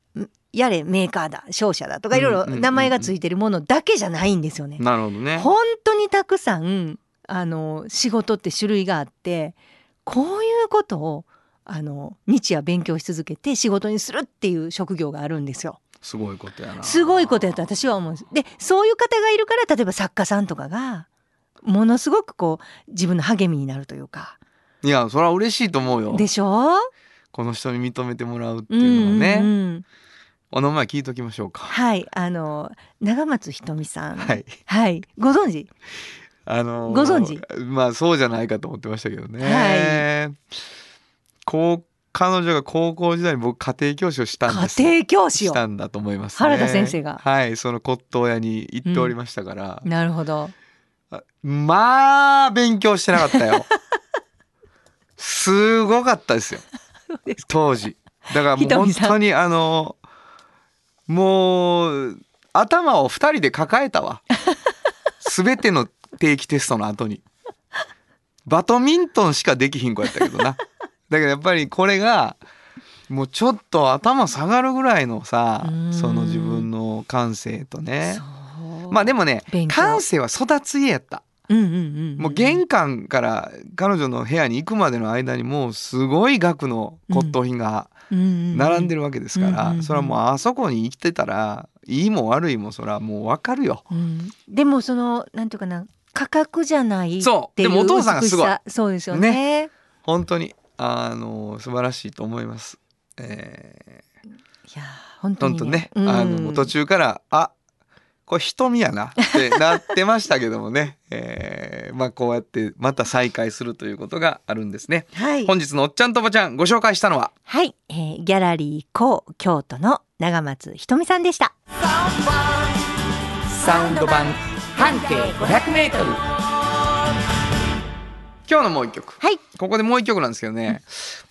やれメーカーだ商社だとかいろいろ名前がついてるものだけじゃないんですよね。
なるほどね。
本当にたくさんあの仕事って種類があってこういうことをあの日夜勉強し続けて仕事にするっていう職業があるんですよ。
すごいことやな。
すごいことやと私は思う。でそういう方がいるから例えば作家さんとかがものすごくこう自分の励みになるというか。
いやそれは嬉しいと思うよ。
でしょ？
この人に認めてもらうっていうのはね、
うんうんうん
お名前聞いときましょうか。
はいあの長松ひとみさん。
はい。
はい。ご存知？
あのー
ご存知？
まあそうじゃないかと思ってましたけどね、こう彼女が高校時代に僕家庭教師をしたんです。
家庭教師を？
したんだと思います、ね、
原田先生が？
はいその骨董屋に行っておりましたから、
なるほど。
あまあ勉強してなかったよ。すごかったですよ。当時。だからもう本当にあのもう頭を二人で抱えたわ。全ての定期テストの後に。バドミントンしかできひん子やったけどな。だけどやっぱりこれがもうちょっと頭下がるぐらいのさその自分の感性とね。まあでもね感性は育つ家やった。もう玄関から彼女の部屋に行くまでの間にもうすごい額の骨董品が並んで
る、
るわけですからそれはもうあそこに生きてたらいいも悪いもそれはもう分かるよ。
うん。でもそのなんていうかな価格じゃないっていう
そう。でもお父さんがすごい。
そうですよね。
本当にあの素晴らしいと思います。え
いや本
ー、
当に
本当ね、
うん。
あの途中からあこれ瞳やなってなってましたけどもね、えーまあこうやってまた再会するということがあるんですね。
はい。
本日のおっちゃんとおばちゃんご紹介したのは？
はい、えー、ギャラリーコー京都の長松ひとみさんでした。
サウンド版。半径500メートル。今日のもう一曲。
はい。
ここでもう一曲なんですけどね。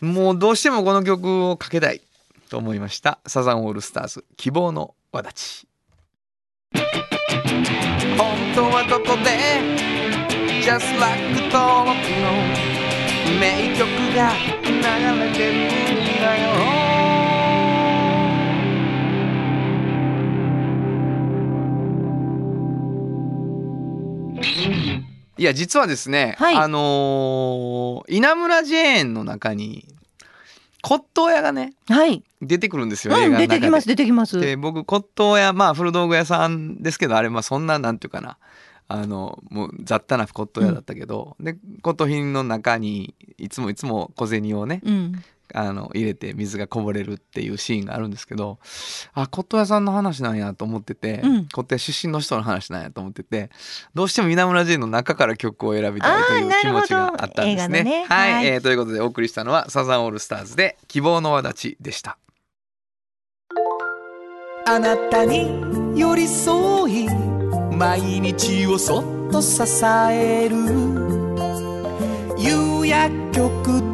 もうどうしてもこの曲をかけたいと思いました。サザンオールスターズ希望の輪立ち本当はどこで？Just like 登録の名曲が流れてるんだよ。いや実はですね、
はい。
あのー稲村ジェーンの中に骨董屋がね
はい、
出てくるんですよ、
うん、
映画の中で。
出てきます出てきます。
で僕骨董屋まあ古道具屋さんですけどあれまあそんななんていうかな。あのもう雑多な骨董屋だったけど、で骨董品の中にいつもいつも小銭をね
うん
あの入れて水がこぼれるっていうシーンがあるんですけどあ骨董屋さんの話なんやと思ってて、
うん。
骨董屋出身の人の話なんやと思っててどうしても稲村ジェーンの中から曲を選びたいという気持ちがあったんですね。
ね。
はい、
はい。
えーということでお送りしたのはサザンオールスターズで希望の輪立ちでした。
あなたに寄り添い毎日をそっと支える。夕薬局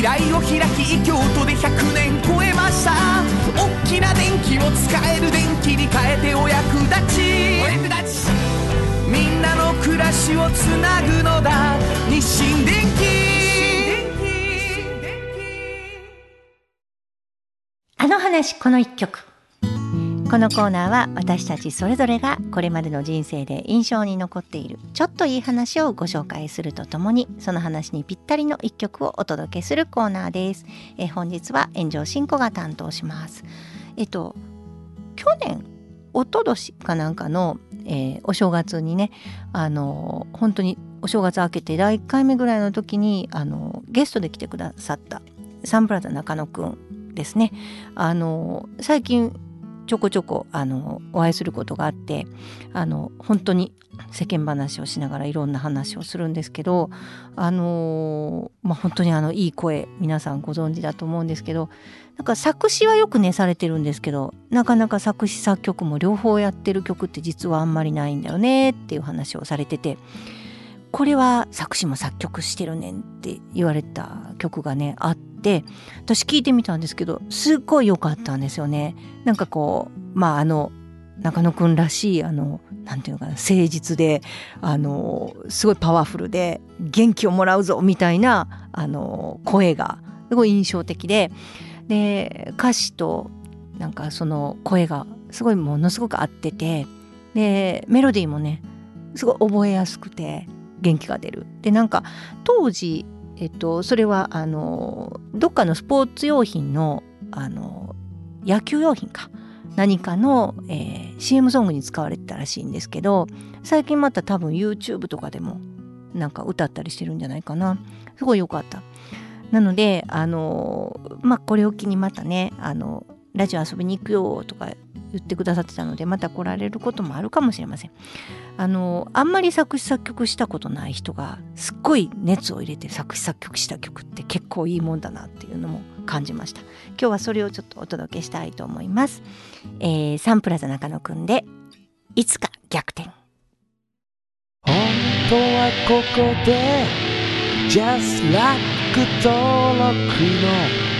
未来を開き京都で100年超えました。大きな電気を使える電気に変えてお役立ち。お役立ちみんなの暮らしをつなぐのだ。日清電気
あの話この一曲。このコーナーは私たちそれぞれがこれまでの人生で印象に残っているちょっといい話をご紹介するとともにその話にぴったりの一曲をお届けするコーナーです。え本日は炎上進行が担当します。えっと去年一昨年かなんかの、えーお正月にねあの本当にお正月明けて第1回目ぐらいの時にあのゲストで来てくださったサンプラザ中野くんですねあの最近ちょこちょこあのお会いすることがあってあの本当に世間話をしながらいろんな話をするんですけどあのまあ本当にあのいい声皆さんご存知だと思うんですけどなんか作詞はよくねされてるんですけどなかなか作詞作曲も両方やってる曲って実はあんまりないんだよねっていう話をされててこれは作詞も作曲してるねんって言われた曲がねあって私聞いてみたんですけどすっごい良かったんですよね。なんかこうまああの中野くんらしいあのなんていうのかな誠実であのすごいパワフルで元気をもらうぞみたいなあの声がすごい印象的でで歌詞となんかその声がすごいものすごく合っててでメロディーもねすごい覚えやすくて元気が出る。でなんか当時、えっと、それはあのどっかのスポーツ用品のあの野球用品か。何かの、えー、CM ソングに使われてたらしいんですけど最近また多分 YouTube とかでもなんか歌ったりしてるんじゃないかな。すごい良かった。なのであのまあこれを機にまたねあのラジオ遊びに行くよとか言ってくださってたのでまた来られることもあるかもしれません。あのあんまり作詞作曲したことない人がすっごい熱を入れて作詞作曲した曲って結構いいもんだなっていうのも感じました。今日はそれをちょっとお届けしたいと思います、えー、サンプラザ中野くんでいつか逆転。
本当はここで Just Like 登録の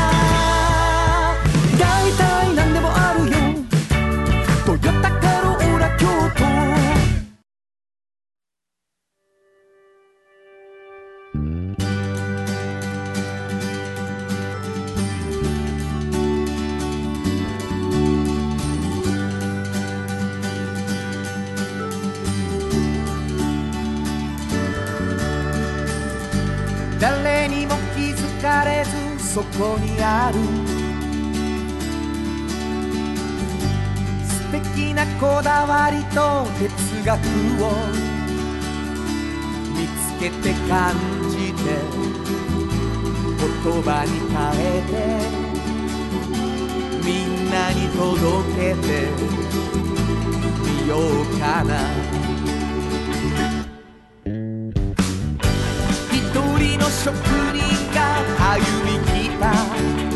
ある。素敵なこだわりと哲学を見つけて感じて言葉に変えてみんなに届けてみようかな。一人の職人が歩み来た。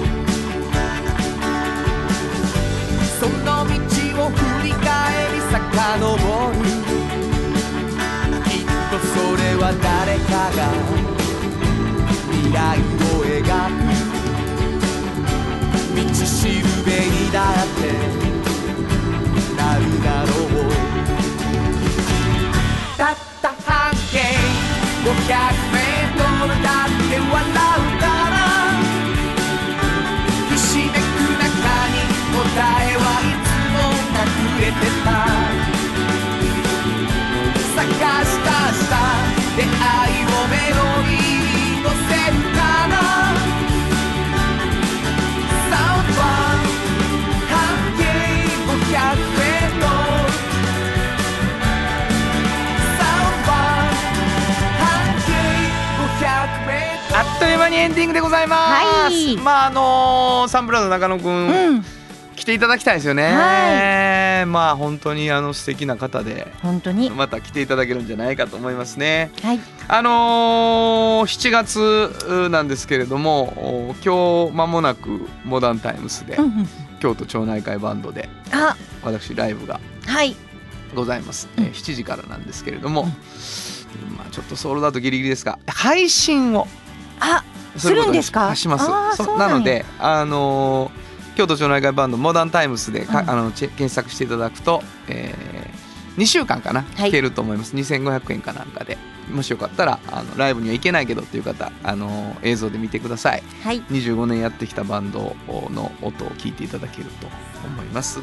遡るきっとそれは誰かが未来を描く道しるべにだってなるだろうたった半径500
エンディングでございます。
はい。
まああのーサンプラザ中野くん、
うん。
来ていただきたいですよね。
は
まあ本当にあの素敵な方で
本当に。
また来ていただけるんじゃないかと思いますね。
はい。
あのー7月なんですけれどもお今日間もなくモダンタイムスで、
うんうん
京都町内会バンドで
あ。
私ライブが
はい。
ございます、えー7時からなんですけれども、
うん。
まあ、ちょっとソールドアウトギリギリですが配信を
あ
する
んですか？
します。
な
のであのー京都町内会バンドモダンタイムスでか、
うん。
あの検索していただくと、えー、2週間かな
はい。
聞けると思います、2500円かなんかで。もしよかったらあのライブには行けないけどっていう方あの映像で見てください。
はい。
25年やってきたバンドの音を聞いていただけると思います。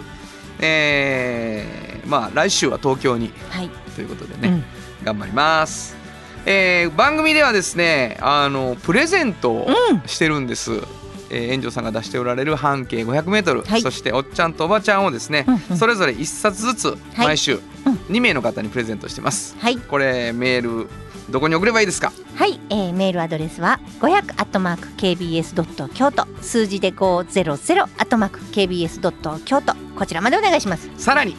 えー、まあ来週は東京に
はい、
ということでね、
うん。
頑張ります、えー番組ではですねあのプレゼントを
うん。
してるんです、えー、園長さんが出しておられる半径 500m、
はい。
そしておっちゃんとおばちゃんをですね、
うんうん。
それぞれ1冊ずつ毎週2名の方にプレゼントしてます、
はい。
これメールどこに送ればいいですか？
はい、えー、メールアドレスは500アットマーク kbs ドット京都。数字で500アットマーク kbs ドット京都。こちらまでお願いします。
さらに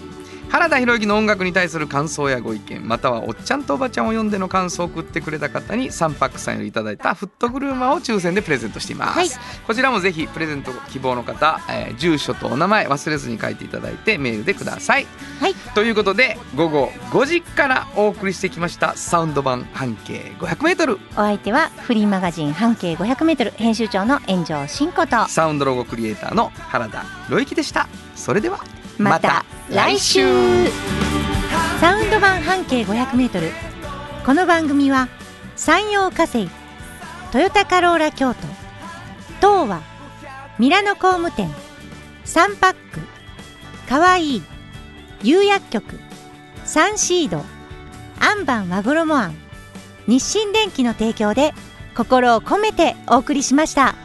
原田博之の音楽に対する感想やご意見またはおっちゃんとおばちゃんを読んでの感想を送ってくれた方にサンパックさんよりいただいたフットグルーマーを抽選でプレゼントしています、
はい。
こちらもぜひプレゼント希望の方、えー住所とお名前忘れずに書いていただいてメールでください。
はい、
ということで午後5時からお送りしてきましたサウンド版半径 500m
お相手はフリーマガジン半径500メートル編集長の炎上真子と。
サウンドロゴクリエイターの原田博之でした。それでは
また来週サウンド版半径500メートルこの番組は山陽火星トヨタカローラ京都東和ミラノ工務店サンパックかわいい釉薬局サンシードアンバン和衣あん日清電機の提供で心を込めてお送りしました。